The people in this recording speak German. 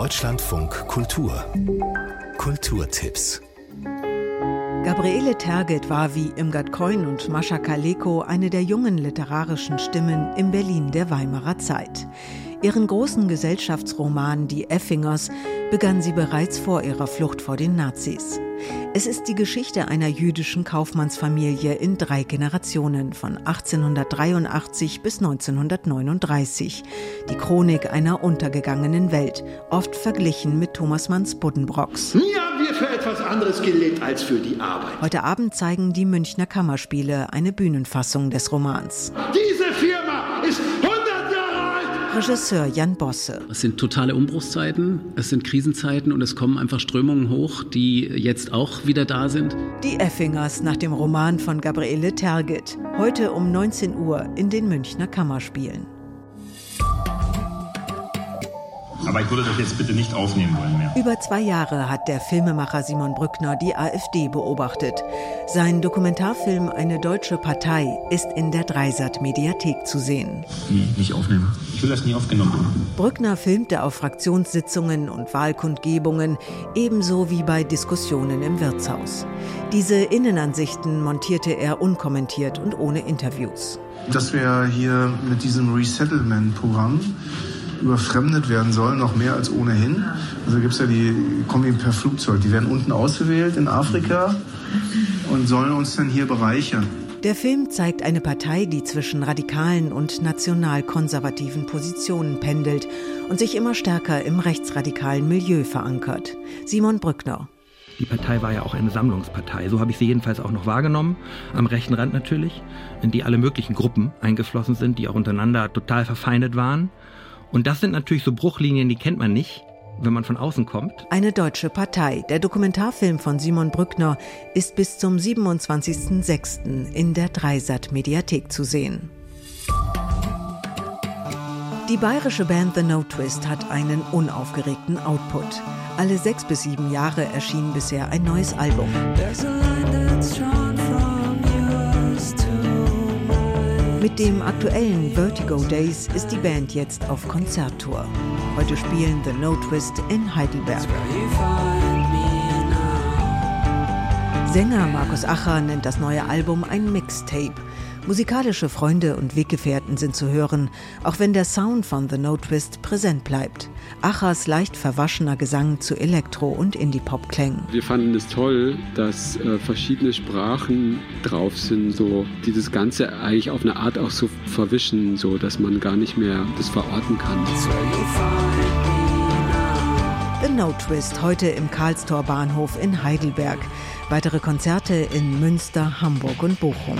Deutschlandfunk Kultur Kulturtipps Gabriele Terget war wie Imgard Keun und Mascha Kaleko eine der jungen literarischen Stimmen im Berlin der Weimarer Zeit. Ihren großen Gesellschaftsroman Die Effingers begann sie bereits vor ihrer Flucht vor den Nazis. Es ist die Geschichte einer jüdischen Kaufmannsfamilie in drei Generationen von 1883 bis 1939. Die Chronik einer untergegangenen Welt, oft verglichen mit Thomas Manns Buddenbrocks. Nie haben wir für etwas anderes gelebt als für die Arbeit. Heute Abend zeigen die Münchner Kammerspiele eine Bühnenfassung des Romans. Diese Firma ist 100 Regisseur Jan Bosse. Es sind totale Umbruchszeiten, es sind Krisenzeiten und es kommen einfach Strömungen hoch, die jetzt auch wieder da sind. Die Effingers nach dem Roman von Gabriele Tergit. Heute um 19 Uhr in den Münchner Kammerspielen. Aber ich würde das jetzt bitte nicht aufnehmen wollen mehr. Über zwei Jahre hat der Filmemacher Simon Brückner die AfD beobachtet. Sein Dokumentarfilm Eine deutsche Partei ist in der Dreisat-Mediathek zu sehen. Nee, nicht aufnehmen. Ich will das nie aufgenommen haben. Brückner filmte auf Fraktionssitzungen und Wahlkundgebungen, ebenso wie bei Diskussionen im Wirtshaus. Diese Innenansichten montierte er unkommentiert und ohne Interviews. Dass wir hier mit diesem Resettlement-Programm überfremdet werden sollen, noch mehr als ohnehin. Also gibt es ja die, kommen per Flugzeug, die werden unten ausgewählt in Afrika und sollen uns dann hier bereichern. Der Film zeigt eine Partei, die zwischen radikalen und national-konservativen Positionen pendelt und sich immer stärker im rechtsradikalen Milieu verankert. Simon Brückner. Die Partei war ja auch eine Sammlungspartei. So habe ich sie jedenfalls auch noch wahrgenommen. Am rechten Rand natürlich, in die alle möglichen Gruppen eingeflossen sind, die auch untereinander total verfeindet waren. Und das sind natürlich so Bruchlinien, die kennt man nicht wenn man von außen kommt. Eine deutsche Partei. Der Dokumentarfilm von Simon Brückner ist bis zum 27.06. in der Dreisat Mediathek zu sehen. Die bayerische Band The No Twist hat einen unaufgeregten Output. Alle sechs bis sieben Jahre erschien bisher ein neues Album. Mit dem aktuellen Vertigo Days ist die Band jetzt auf Konzerttour. Heute spielen The No Twist in Heidelberg. Sänger Markus Acher nennt das neue Album ein Mixtape. Musikalische Freunde und Weggefährten sind zu hören, auch wenn der Sound von The No Twist präsent bleibt. Achers leicht verwaschener Gesang zu Elektro- und Indie-Pop-Klängen. Wir fanden es toll, dass äh, verschiedene Sprachen drauf sind, so die das Ganze eigentlich auf eine Art auch so verwischen, so dass man gar nicht mehr das verorten kann. The No Twist heute im Karlstor Bahnhof in Heidelberg. Weitere Konzerte in Münster, Hamburg und Bochum.